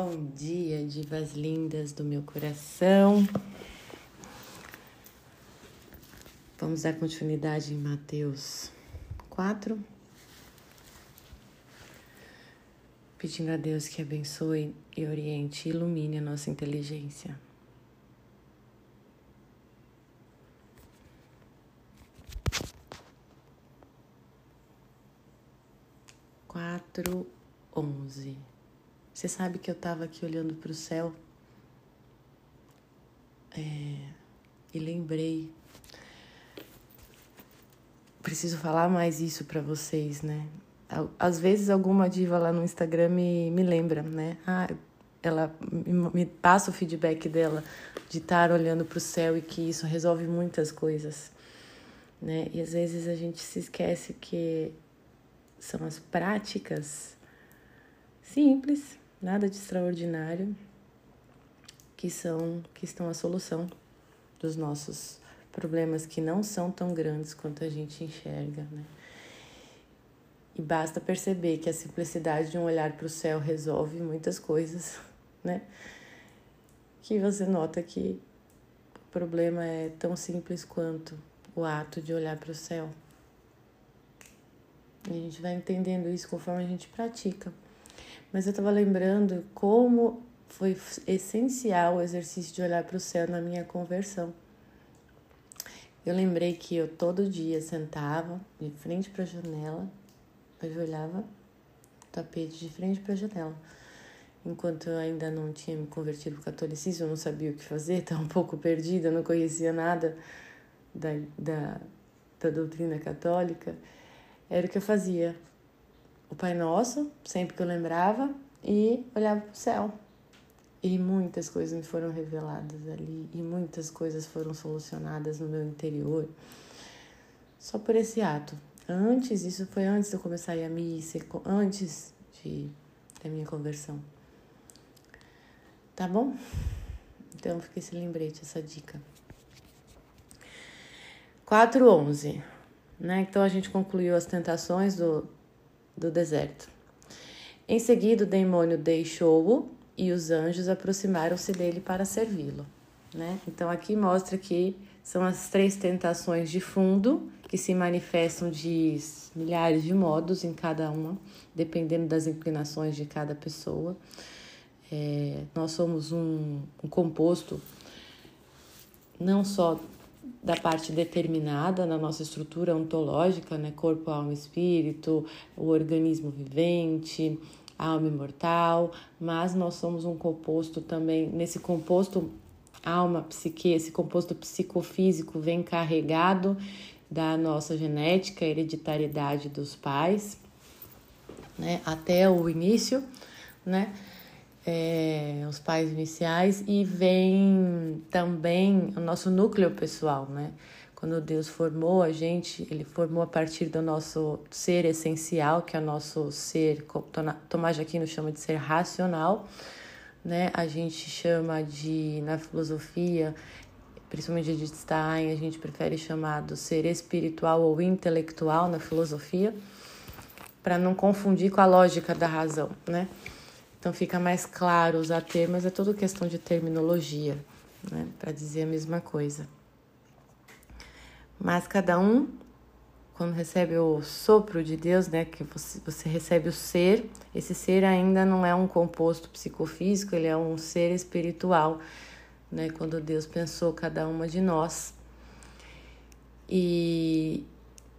Bom dia, divas lindas do meu coração. Vamos dar continuidade em Mateus 4. Pedindo a Deus que abençoe e oriente e ilumine a nossa inteligência. Quatro, onze. Você sabe que eu estava aqui olhando para o céu é, e lembrei. Preciso falar mais isso para vocês, né? Às vezes alguma diva lá no Instagram me, me lembra, né? Ah, ela me passa o feedback dela de estar olhando para o céu e que isso resolve muitas coisas, né? E às vezes a gente se esquece que são as práticas simples nada de extraordinário, que são que estão a solução dos nossos problemas que não são tão grandes quanto a gente enxerga, né? E basta perceber que a simplicidade de um olhar para o céu resolve muitas coisas, né? Que você nota que o problema é tão simples quanto o ato de olhar para o céu. E a gente vai entendendo isso conforme a gente pratica. Mas eu estava lembrando como foi essencial o exercício de olhar para o céu na minha conversão. Eu lembrei que eu todo dia sentava de frente para a janela, eu olhava o tapete de frente para a janela. Enquanto eu ainda não tinha me convertido para o catolicismo, eu não sabia o que fazer, estava um pouco perdida, não conhecia nada da, da, da doutrina católica. Era o que eu fazia o Pai Nosso, sempre que eu lembrava, e olhava para o céu. E muitas coisas me foram reveladas ali, e muitas coisas foram solucionadas no meu interior, só por esse ato. Antes, isso foi antes de eu começar a ir à missa, antes de, da minha conversão. Tá bom? Então fica esse lembrete, essa dica. 4.11, né? Então a gente concluiu as tentações do, do deserto. Em seguida, o demônio deixou-o e os anjos aproximaram-se dele para servi-lo. Né? Então, aqui mostra que são as três tentações de fundo que se manifestam de milhares de modos em cada uma, dependendo das inclinações de cada pessoa. É, nós somos um, um composto não só da parte determinada na nossa estrutura ontológica, né? Corpo, alma, espírito, o organismo vivente, alma imortal, mas nós somos um composto também, nesse composto alma, psique, esse composto psicofísico vem carregado da nossa genética, hereditariedade dos pais, né, até o início, né, é, os pais iniciais e vem também o nosso núcleo pessoal, né? Quando Deus formou a gente, Ele formou a partir do nosso ser essencial, que é o nosso ser, Tomás de Aquino chama de ser racional, né? A gente chama de, na filosofia, principalmente de Stein, a gente prefere chamar do ser espiritual ou intelectual na filosofia, para não confundir com a lógica da razão, né? Então fica mais claro usar termos, é tudo questão de terminologia, né, para dizer a mesma coisa. Mas cada um, quando recebe o sopro de Deus, né, que você, você recebe o ser, esse ser ainda não é um composto psicofísico, ele é um ser espiritual, né, quando Deus pensou cada uma de nós. E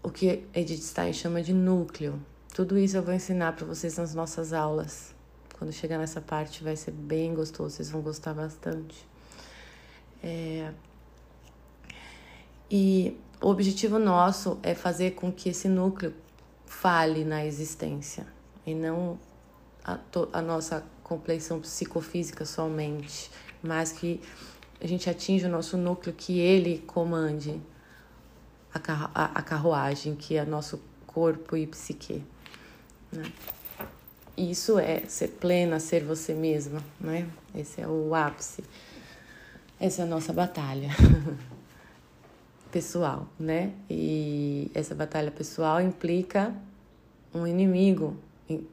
o que Edith Stein chama de núcleo. Tudo isso eu vou ensinar para vocês nas nossas aulas. Quando chegar nessa parte vai ser bem gostoso, vocês vão gostar bastante. É... E o objetivo nosso é fazer com que esse núcleo fale na existência e não a, a nossa compleição psicofísica somente, mas que a gente atinja o nosso núcleo, que ele comande a, carruagem, que é nosso corpo e psique. Né? Isso é ser plena, ser você mesma, né? Esse é o ápice. Essa é a nossa batalha pessoal, né? E essa batalha pessoal implica um inimigo,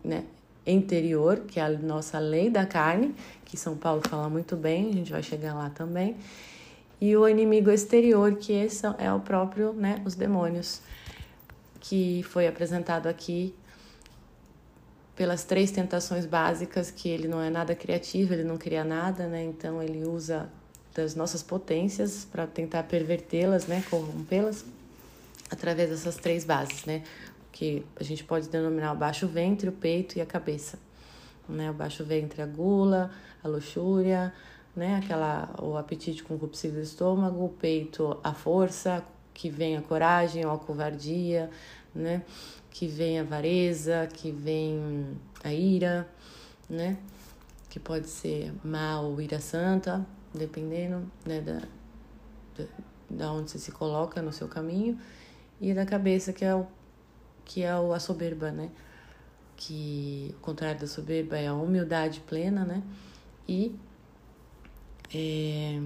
né? interior, que é a nossa lei da carne, que São Paulo fala muito bem, a gente vai chegar lá também. E o inimigo exterior, que esse é o próprio, né, os demônios, que foi apresentado aqui pelas três tentações básicas, que ele não é nada criativo, ele não cria nada, né? Então ele usa das nossas potências para tentar pervertê-las, né, corrompê-las através dessas três bases, né? Que a gente pode denominar o baixo ventre, o peito e a cabeça. Né? O baixo ventre, a gula, a luxúria, né? Aquela o apetite concupiscível do estômago, o peito, a força, que vem a coragem ou a covardia, né? Que vem a avareza, que vem a ira, né? Que pode ser mal ou ira santa, dependendo, né, da, da, da onde você se coloca no seu caminho e da cabeça, que é, o, que é a soberba, né? Que o contrário da soberba é a humildade plena, né? E é,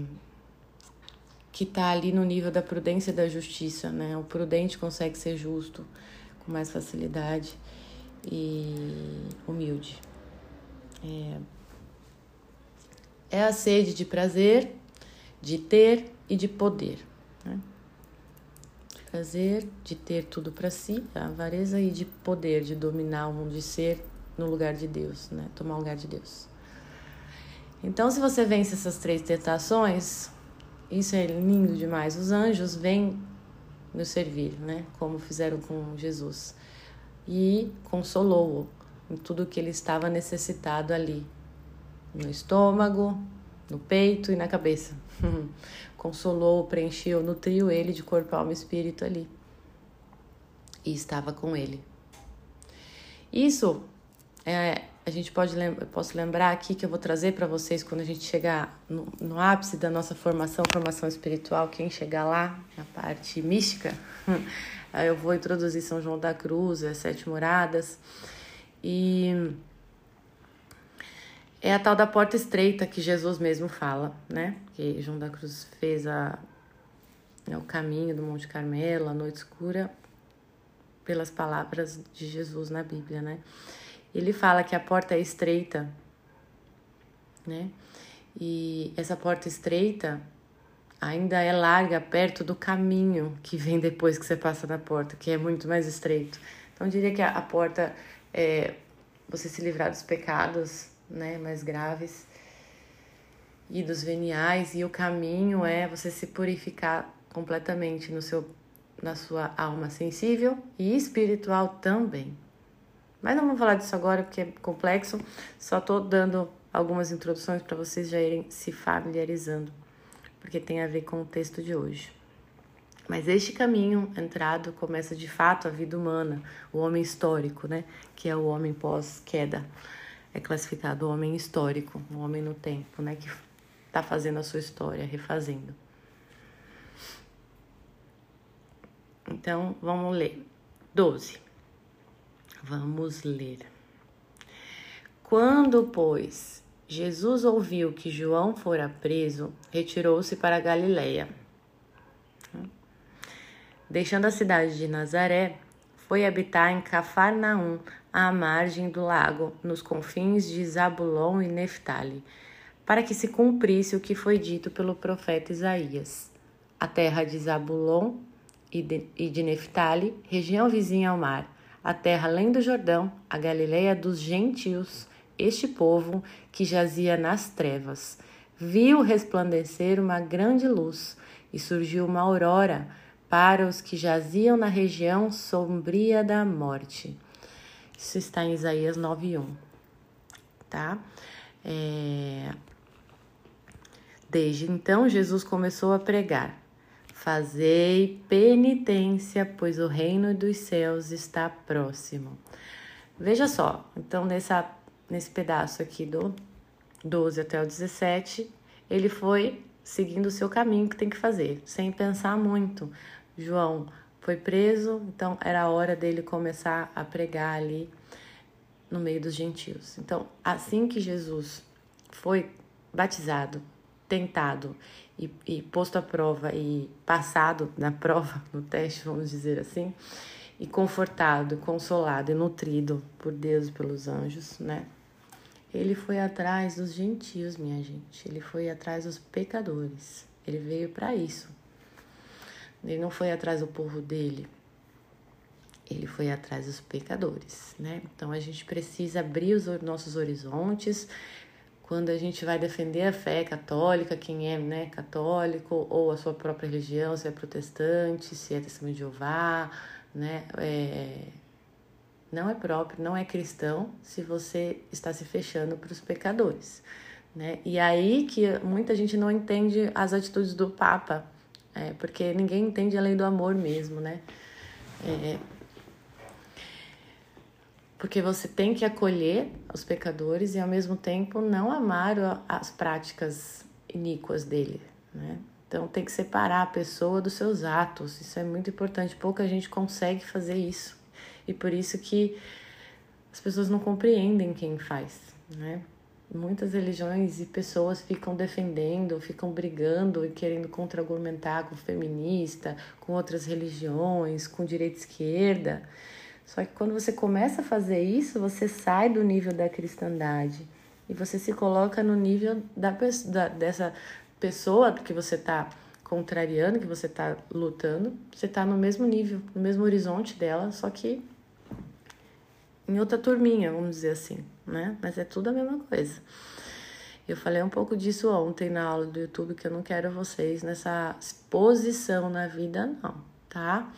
que está ali no nível da prudência e da justiça, né? O prudente consegue ser justo com mais facilidade e humilde. É, é a sede de prazer, de ter e de poder. Né? prazer de ter tudo para si, a avareza e de poder, de dominar o mundo, de ser no lugar de Deus, né? Tomar o lugar de Deus. Então, se você vence essas três tentações, isso é lindo demais. Os anjos vêm nos servir, né? Como fizeram com Jesus. E consolou-o em tudo que ele estava necessitado ali, no estômago, no peito e na cabeça. Consolou, preencheu, nutriu ele de corpo, alma e espírito ali. E estava com ele. Isso é, a gente pode lembra, posso lembrar aqui que eu vou trazer para vocês quando a gente chegar no, no, ápice da nossa formação, formação espiritual, quem chegar lá na parte mística, eu vou introduzir São João da Cruz, as sete moradas e é a tal da porta estreita que Jesus mesmo fala, né? Que João da Cruz fez a, é o caminho do Monte Carmelo, a noite escura, pelas palavras de Jesus na Bíblia, né? Ele fala que a porta é estreita, né? E essa porta estreita ainda é larga perto do caminho que vem depois que você passa na porta, que é muito mais estreito. Então, eu diria que a, a porta é você se livrar dos pecados, né, mais graves e dos veniais e o caminho é você se purificar completamente no seu na sua alma sensível e espiritual também. Mas não vamos falar disso agora porque é complexo, só estou dando algumas introduções para vocês já irem se familiarizando, porque tem a ver com o texto de hoje. Mas este caminho entrado começa de fato a vida humana, o homem histórico, né, que é o homem pós-queda é classificado o homem histórico, o homem no tempo, né, que está fazendo a sua história, refazendo. Então, vamos ler. 12. Vamos ler. Quando, pois, Jesus ouviu que João fora preso, retirou-se para Galiléia. Deixando a cidade de Nazaré, foi habitar em Cafarnaum, à margem do lago, nos confins de Zabulon e Neftali, para que se cumprisse o que foi dito pelo profeta Isaías. A terra de Zabulon e de, e de Neftali, região vizinha ao mar, a terra além do Jordão, a Galileia dos gentios, este povo que jazia nas trevas, viu resplandecer uma grande luz e surgiu uma aurora para os que jaziam na região sombria da morte. Isso está em Isaías 9:1, tá? É... Desde então, Jesus começou a pregar: Fazei penitência, pois o reino dos céus está próximo. Veja só, então, nessa, nesse pedaço aqui do 12 até o 17, ele foi seguindo o seu caminho que tem que fazer, sem pensar muito. João foi preso, então era a hora dele começar a pregar ali no meio dos gentios. Então, assim que Jesus foi batizado, tentado e, e posto à prova e passado na prova, no teste, vamos dizer assim, e confortado, consolado e nutrido por Deus e pelos anjos, né? Ele foi atrás dos gentios, minha gente. Ele foi atrás dos pecadores. Ele veio para isso. Ele não foi atrás do povo dele. Ele foi atrás dos pecadores, né? Então a gente precisa abrir os nossos horizontes quando a gente vai defender a fé católica, quem é né, católico, ou a sua própria religião, se é protestante, se é testemunho de Jeová, né? É, não é próprio, não é cristão se você está se fechando para os pecadores. Né? E aí que muita gente não entende as atitudes do Papa, é, porque ninguém entende a lei do amor mesmo, né? É, porque você tem que acolher os pecadores e ao mesmo tempo não amar as práticas iníquas dele, né? Então tem que separar a pessoa dos seus atos. Isso é muito importante. Pouca gente consegue fazer isso. E por isso que as pessoas não compreendem quem faz, né? Muitas religiões e pessoas ficam defendendo, ficam brigando e querendo contra-argumentar com feminista, com outras religiões, com direita esquerda. Só que quando você começa a fazer isso, você sai do nível da cristandade e você se coloca no nível da, da dessa pessoa que você está contrariando, que você está lutando, você está no mesmo nível, no mesmo horizonte dela, só que em outra turminha, vamos dizer assim, né? Mas é tudo a mesma coisa. Eu falei um pouco disso ontem na aula do YouTube, que eu não quero vocês nessa posição na vida, não, tá?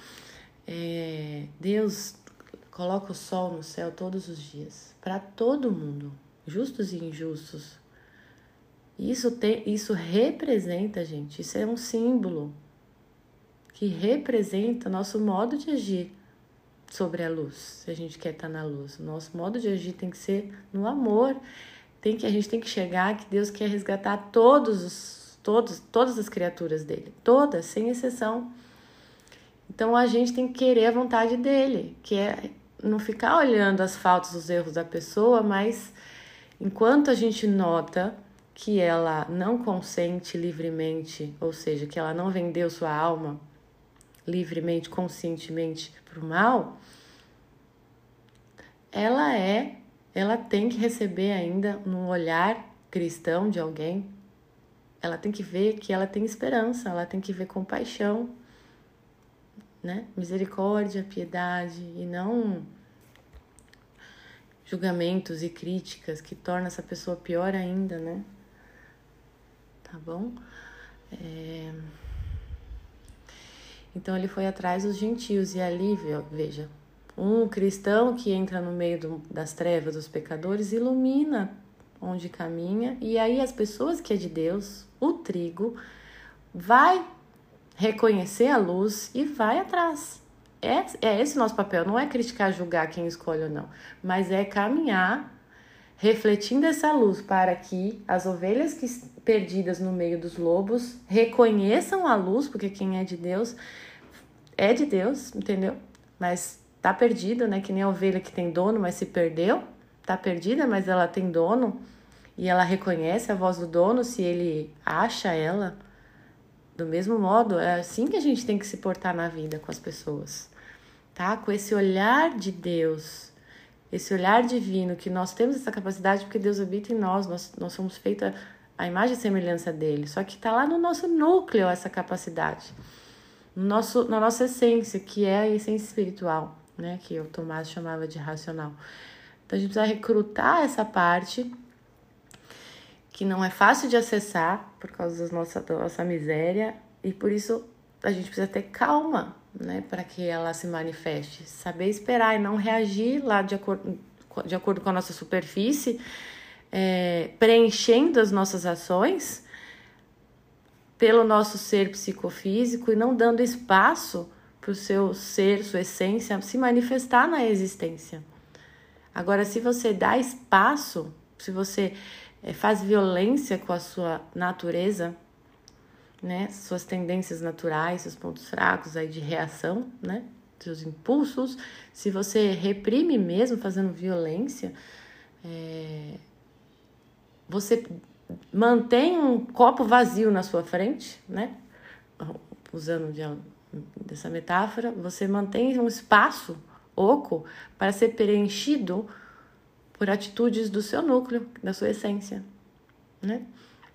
É, Deus coloca o sol no céu todos os dias, para todo mundo, justos e injustos. Isso, tem, isso representa, gente, isso é um símbolo que representa nosso modo de agir sobre a luz, se a gente quer estar na luz. O nosso modo de agir tem que ser no amor. Tem que a gente tem que chegar que Deus quer resgatar todos os todos todas as criaturas dele, todas, sem exceção. Então a gente tem que querer a vontade dele, que é não ficar olhando as faltas, os erros da pessoa, mas enquanto a gente nota que ela não consente livremente, ou seja, que ela não vendeu sua alma livremente, conscientemente para o mal, ela é, ela tem que receber ainda um olhar cristão de alguém. Ela tem que ver que ela tem esperança, ela tem que ver compaixão, né? Misericórdia, piedade e não julgamentos e críticas que torna essa pessoa pior ainda, né? Tá bom? É... Então ele foi atrás dos gentios e ali, veja, um cristão que entra no meio do, das trevas dos pecadores ilumina onde caminha, e aí as pessoas que é de Deus, o trigo, vai reconhecer a luz e vai atrás. É, é esse o nosso papel, não é criticar, julgar quem escolhe ou não, mas é caminhar refletindo essa luz para que as ovelhas que perdidas no meio dos lobos reconheçam a luz, porque quem é de Deus é de Deus, entendeu? Mas tá perdida, né? Que nem a ovelha que tem dono, mas se perdeu. Tá perdida, mas ela tem dono. E ela reconhece a voz do dono se ele acha ela. Do mesmo modo, é assim que a gente tem que se portar na vida com as pessoas, tá? Com esse olhar de Deus, esse olhar divino, que nós temos essa capacidade porque Deus habita em nós, nós, nós somos feitos a imagem e semelhança dele. Só que tá lá no nosso núcleo essa capacidade, no nosso, na nossa essência, que é a essência espiritual né? Que o Tomás chamava de racional. Então a gente precisa recrutar essa parte que não é fácil de acessar por causa da nossa, da nossa miséria e por isso a gente precisa ter calma, né, para que ela se manifeste, saber esperar e não reagir lá de acordo, de acordo com a nossa superfície, é, preenchendo as nossas ações pelo nosso ser psicofísico e não dando espaço para o seu ser, sua essência se manifestar na existência. Agora, se você dá espaço, se você faz violência com a sua natureza, né, suas tendências naturais, seus pontos fracos aí de reação, né, seus impulsos, se você reprime mesmo fazendo violência, é, você mantém um copo vazio na sua frente, né, usando de dessa metáfora, você mantém um espaço oco para ser preenchido por atitudes do seu núcleo, da sua essência, né?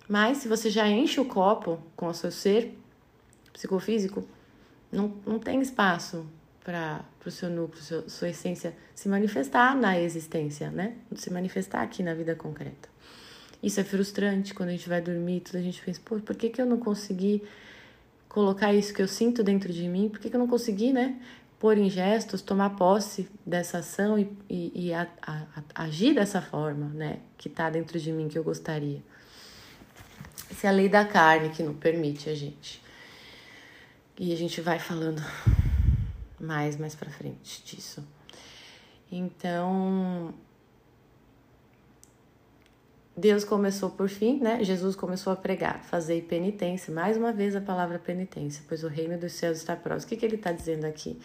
Mas se você já enche o copo com o seu ser psicofísico, não, não tem espaço para o seu núcleo, seu, sua essência se manifestar na existência, né? Se manifestar aqui na vida concreta. Isso é frustrante quando a gente vai dormir, tudo a gente pensa, pô, por que, que eu não consegui colocar isso que eu sinto dentro de mim? Por que, que eu não consegui, né? Pôr em gestos, tomar posse dessa ação e, e, e a, a, a, agir dessa forma, né? Que tá dentro de mim que eu gostaria. Essa é a lei da carne que não permite a gente. E a gente vai falando mais mais para frente disso. Então, Deus começou por fim, né? Jesus começou a pregar, fazer penitência. Mais uma vez a palavra penitência, pois o reino dos céus está próximo. O que, que ele está dizendo aqui?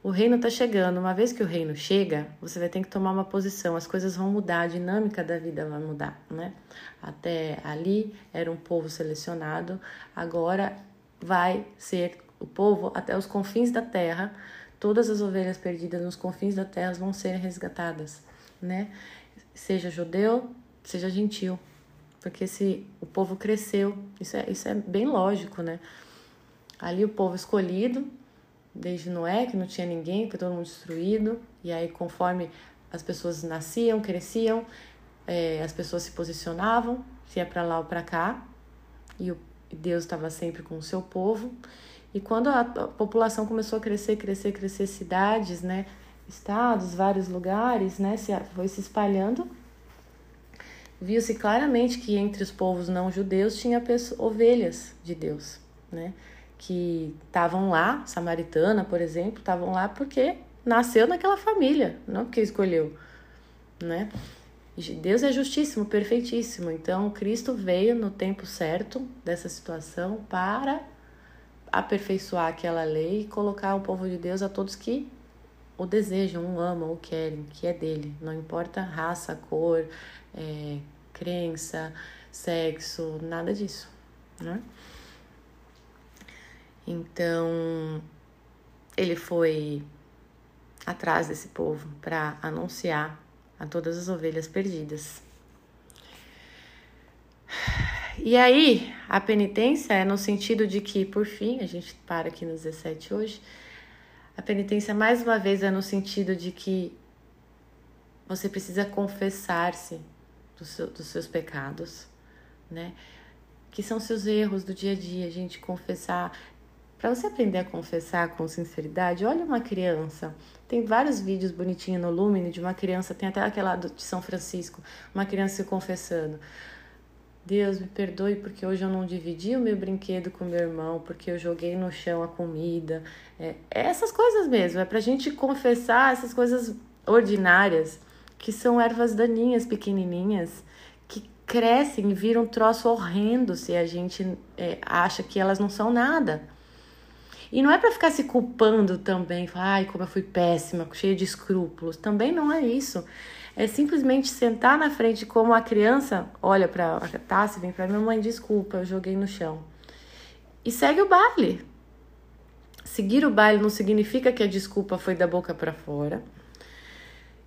O reino está chegando. Uma vez que o reino chega, você vai ter que tomar uma posição. As coisas vão mudar, a dinâmica da vida vai mudar, né? Até ali era um povo selecionado, agora vai ser o povo até os confins da terra. Todas as ovelhas perdidas nos confins da terra vão ser resgatadas, né? Seja judeu, seja gentil, porque se o povo cresceu, isso é, isso é bem lógico, né? Ali o povo escolhido, desde Noé, que não tinha ninguém, foi todo mundo destruído, e aí conforme as pessoas nasciam, cresciam, é, as pessoas se posicionavam, se é para lá ou para cá, e o Deus estava sempre com o seu povo. E quando a, população começou a crescer, crescer, crescer, cidades, né, estados, vários lugares, né, se, foi se espalhando, viu-se claramente que entre os povos não judeus tinha ovelhas de Deus, né, que estavam lá, samaritana, por exemplo, estavam lá porque nasceu naquela família, não porque escolheu, né? Deus é justíssimo, perfeitíssimo. Então, Cristo veio no tempo certo dessa situação para aperfeiçoar aquela lei e colocar o povo de Deus a todos que o desejam, o amam, o querem, que é dele. Não importa raça, cor, é, crença, sexo, nada disso, né? Então, ele foi atrás desse povo para anunciar a todas as ovelhas perdidas. E aí, a penitência é no sentido de que, por fim, a gente para aqui no 17 hoje, a penitência mais uma vez é no sentido de que você precisa confessar-se dos, seu, dos seus pecados, né? Que são seus erros do dia a dia, a gente confessar. Para você aprender a confessar com sinceridade, olha uma criança. Tem vários vídeos bonitinhos no Lumine de uma criança, tem até aquela de São Francisco, uma criança se confessando. Deus me perdoe porque hoje eu não dividi o meu brinquedo com meu irmão, porque eu joguei no chão a comida. É, é essas coisas mesmo, é pra gente confessar essas coisas ordinárias, que são ervas daninhas pequenininhas, que crescem e viram um troço horrendo se a gente é, acha que elas não são nada. E não é para ficar se culpando também, ai, como eu fui péssima, cheia de escrúpulos. Também não é isso é simplesmente sentar na frente como a criança olha para a taça e vem para minha mãe, desculpa, eu joguei no chão. E segue o baile. Seguir o baile não significa que a desculpa foi da boca para fora,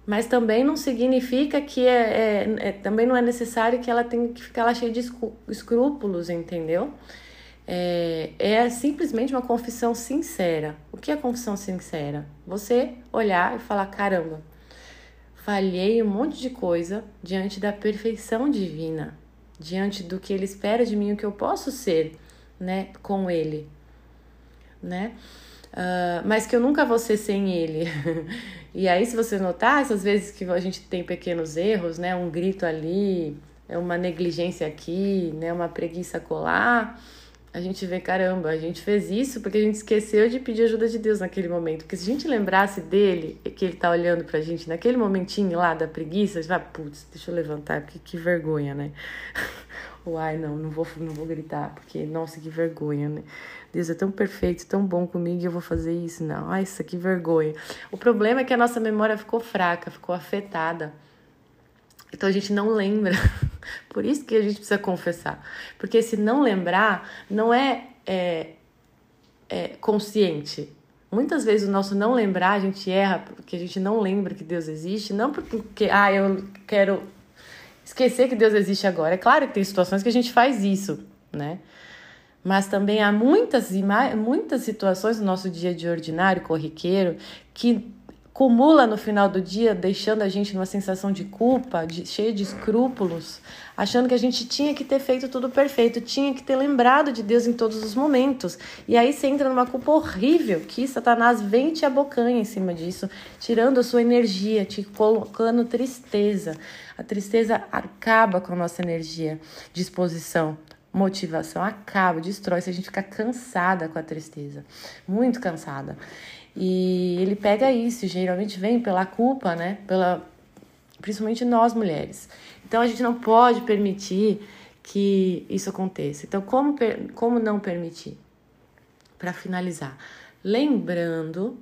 mas também não significa que é, é, é, também não é necessário que ela tenha que ficar lá cheia de escrúpulos, entendeu? É, é simplesmente uma confissão sincera. O que é confissão sincera? Você olhar e falar: caramba, falhei um monte de coisa diante da perfeição divina, diante do que ele espera de mim, o que eu posso ser, né, com ele, né? Uh, mas que eu nunca vou ser sem ele. e aí, se você notar, essas vezes que a gente tem pequenos erros, né, um grito ali, é uma negligência aqui, né, uma preguiça colar, a gente vê, caramba, a gente fez isso porque a gente esqueceu de pedir ajuda de Deus naquele momento. Porque se a gente lembrasse dele, que ele tá olhando pra gente naquele momentinho lá da preguiça, a gente vai, putz, deixa eu levantar, porque que vergonha, né? Uai, não, não vou, não vou gritar, porque, nossa, que vergonha, né? Deus é tão perfeito, tão bom comigo e eu vou fazer isso. Não, ai, isso que vergonha. O problema é que a nossa memória ficou fraca, ficou afetada. Então a gente não lembra. Por isso que a gente precisa confessar. Porque se não lembrar, não é, é, é, consciente. Muitas vezes o nosso não lembrar, a gente erra porque a gente não lembra que Deus existe, não porque, ah, eu quero esquecer que Deus existe agora. É claro que tem situações que a gente faz isso, né? Mas também há muitas, muitas situações no nosso dia de ordinário, corriqueiro, que acumula no final do dia, deixando a gente numa sensação de culpa, de, cheia de escrúpulos, achando que a gente tinha que ter feito tudo perfeito, tinha que ter lembrado de Deus em todos os momentos. E aí você entra numa culpa horrível, que Satanás vem e te abocanha em cima disso, tirando a sua energia, te colocando tristeza. A tristeza acaba com a nossa energia, disposição motivação acaba, destrói, se a gente fica cansada com a tristeza, muito cansada. E ele pega isso, geralmente vem pela culpa, né? Pela principalmente nós mulheres. Então a gente não pode permitir que isso aconteça. Então como como não permitir? Para finalizar, lembrando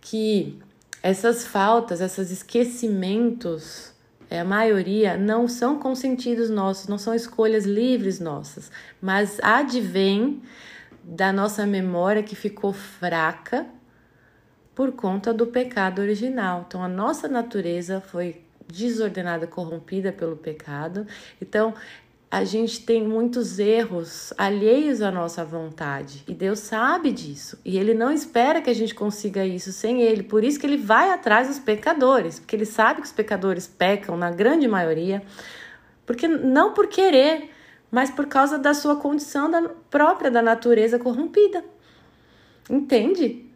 que essas faltas, esses esquecimentos, é, a maioria não são consentidos nossos, não são escolhas livres nossas, mas advém da nossa memória que ficou fraca por conta do pecado original. Então, a nossa natureza foi desordenada, corrompida pelo pecado. Então, a gente tem muitos erros alheios à nossa vontade e Deus sabe disso e Ele não espera que a gente consiga isso sem Ele. Por isso que Ele vai atrás dos pecadores, porque Ele sabe que os pecadores pecam na grande maioria, porque não por querer, mas por causa da sua condição da, própria da natureza corrompida. Entende?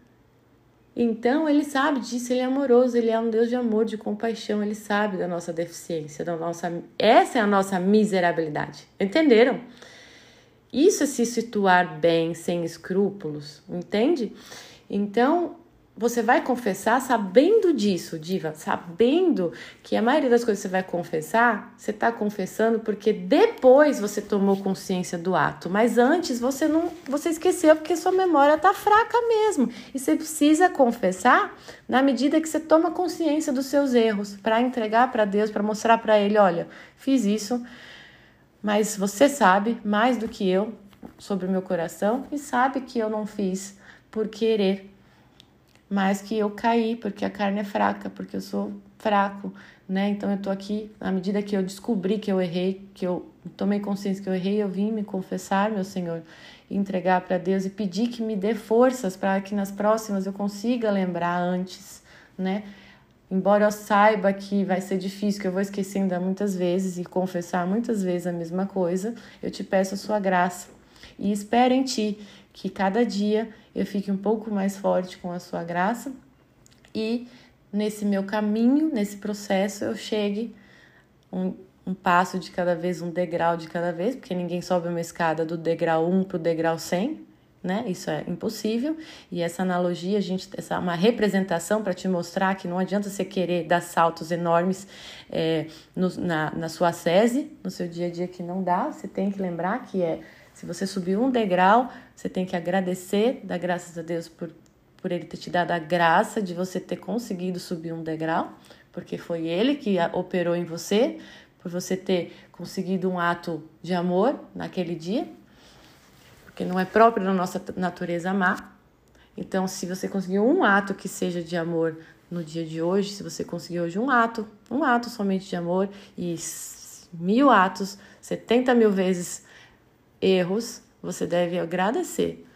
Então ele sabe disso, ele é amoroso, ele é um Deus de amor, de compaixão, ele sabe da nossa deficiência, da nossa essa é a nossa miserabilidade. Entenderam? Isso é se situar bem, sem escrúpulos, entende? Então, você vai confessar sabendo disso, diva, sabendo que a maioria das coisas que você vai confessar, você está confessando porque depois você tomou consciência do ato, mas antes você não, você esqueceu porque sua memória está fraca mesmo. E você precisa confessar na medida que você toma consciência dos seus erros, para entregar para Deus, para mostrar para ele, olha, fiz isso, mas você sabe mais do que eu sobre o meu coração e sabe que eu não fiz por querer mas que eu caí porque a carne é fraca, porque eu sou fraco, né? Então eu tô aqui, à medida que eu descobri que eu errei, que eu tomei consciência que eu errei, eu vim me confessar, meu Senhor, entregar para Deus e pedir que me dê forças para que nas próximas eu consiga lembrar antes, né? Embora eu saiba que vai ser difícil, que eu vou esquecer ainda muitas vezes e confessar muitas vezes a mesma coisa, eu te peço a sua graça e espero em ti que cada dia eu fique um pouco mais forte com a sua graça e nesse meu caminho, nesse processo, eu chegue um, um passo de cada vez, um degrau de cada vez, porque ninguém sobe uma escada do degrau 1 para o degrau 100, né? Isso é impossível. E essa analogia, a gente, essa uma representação para te mostrar que não adianta você querer dar saltos enormes é, no, na, na sua sese, no seu dia a dia que não dá. Você tem que lembrar que é se você subiu um degrau, você tem que agradecer, dar graças a Deus por, por Ele ter te dado a graça de você ter conseguido subir um degrau, porque foi Ele que operou em você, por você ter conseguido um ato de amor naquele dia, porque não é próprio da nossa natureza amar. Então, se você conseguiu um ato que seja de amor no dia de hoje, se você conseguiu hoje um ato, um ato somente de amor e mil atos, 70 mil vezes erros, você deve agradecer,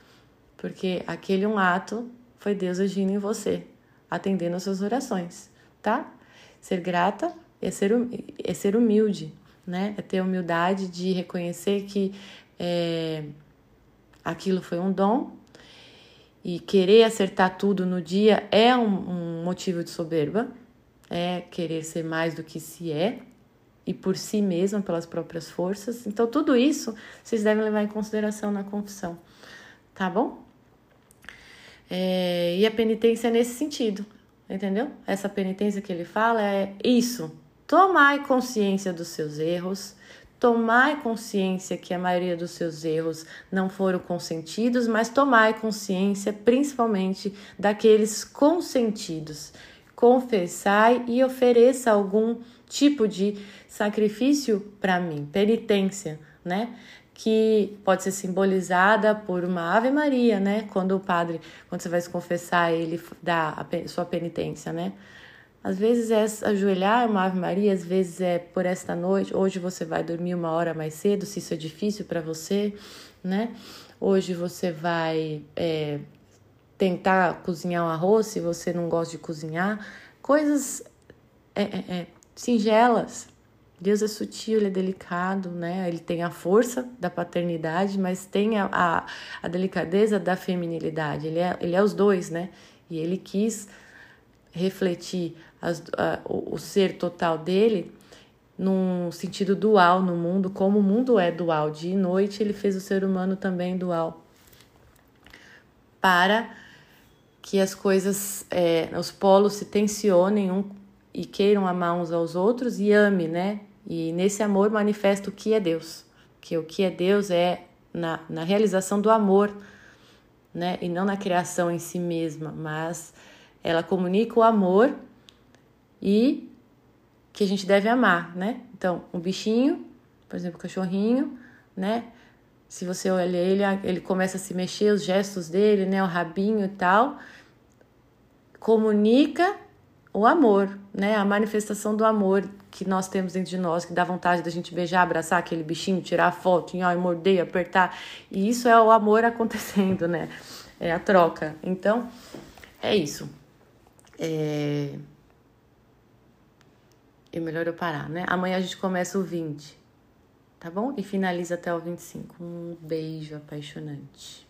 porque aquele um ato foi Deus agindo em você, atendendo às suas orações, tá? Ser grata é ser, hum, é ser humilde, né? É ter humildade de reconhecer que é, aquilo foi um dom e querer acertar tudo no dia é um, um motivo de soberba, é querer ser mais do que se é, e por si mesma, pelas próprias forças. Então, tudo isso vocês devem levar em consideração na confissão, tá bom? É, e a penitência é nesse sentido, entendeu? Essa penitência que ele fala é isso: tomai consciência dos seus erros, tomai consciência que a maioria dos seus erros não foram consentidos, mas tomai consciência principalmente daqueles consentidos. Confessai e ofereça algum tipo de sacrifício para mim, penitência, né? que pode ser simbolizada por uma Ave Maria, né? Quando o padre, quando você vai se confessar, ele dá a sua penitência, né? Às vezes é ajoelhar uma Ave Maria, às vezes é por esta noite. Hoje você vai dormir uma hora mais cedo, se isso é difícil para você, né? Hoje você vai é, tentar cozinhar um arroz se você não gosta de cozinhar. Coisas é, é, é, singelas. Deus é sutil, ele é delicado, né? Ele tem a força da paternidade, mas tem a, a, a delicadeza da feminilidade. Ele é, ele é os dois, né? E ele quis refletir as, a, o, o ser total dele num sentido dual no mundo, como o mundo é dual. Dia e noite ele fez o ser humano também dual. Para que as coisas, é, os polos se tensionem um, e queiram amar uns aos outros e ame, né? E nesse amor manifesta o que é Deus. Que o que é Deus é na, na realização do amor, né? E não na criação em si mesma, mas ela comunica o amor e que a gente deve amar, né? Então, um bichinho, por exemplo, um cachorrinho, né? Se você olha ele, ele começa a se mexer, os gestos dele, né? O rabinho e tal, comunica o amor, né? A manifestação do amor que nós temos dentro de nós, que dá vontade da gente beijar, abraçar aquele bichinho, tirar a foto, ó, morder, apertar. E isso é o amor acontecendo, né? É a troca. Então, é isso. É... É melhor eu parar, né? Amanhã a gente começa o 20, tá bom? E finaliza até o 25. Um beijo apaixonante.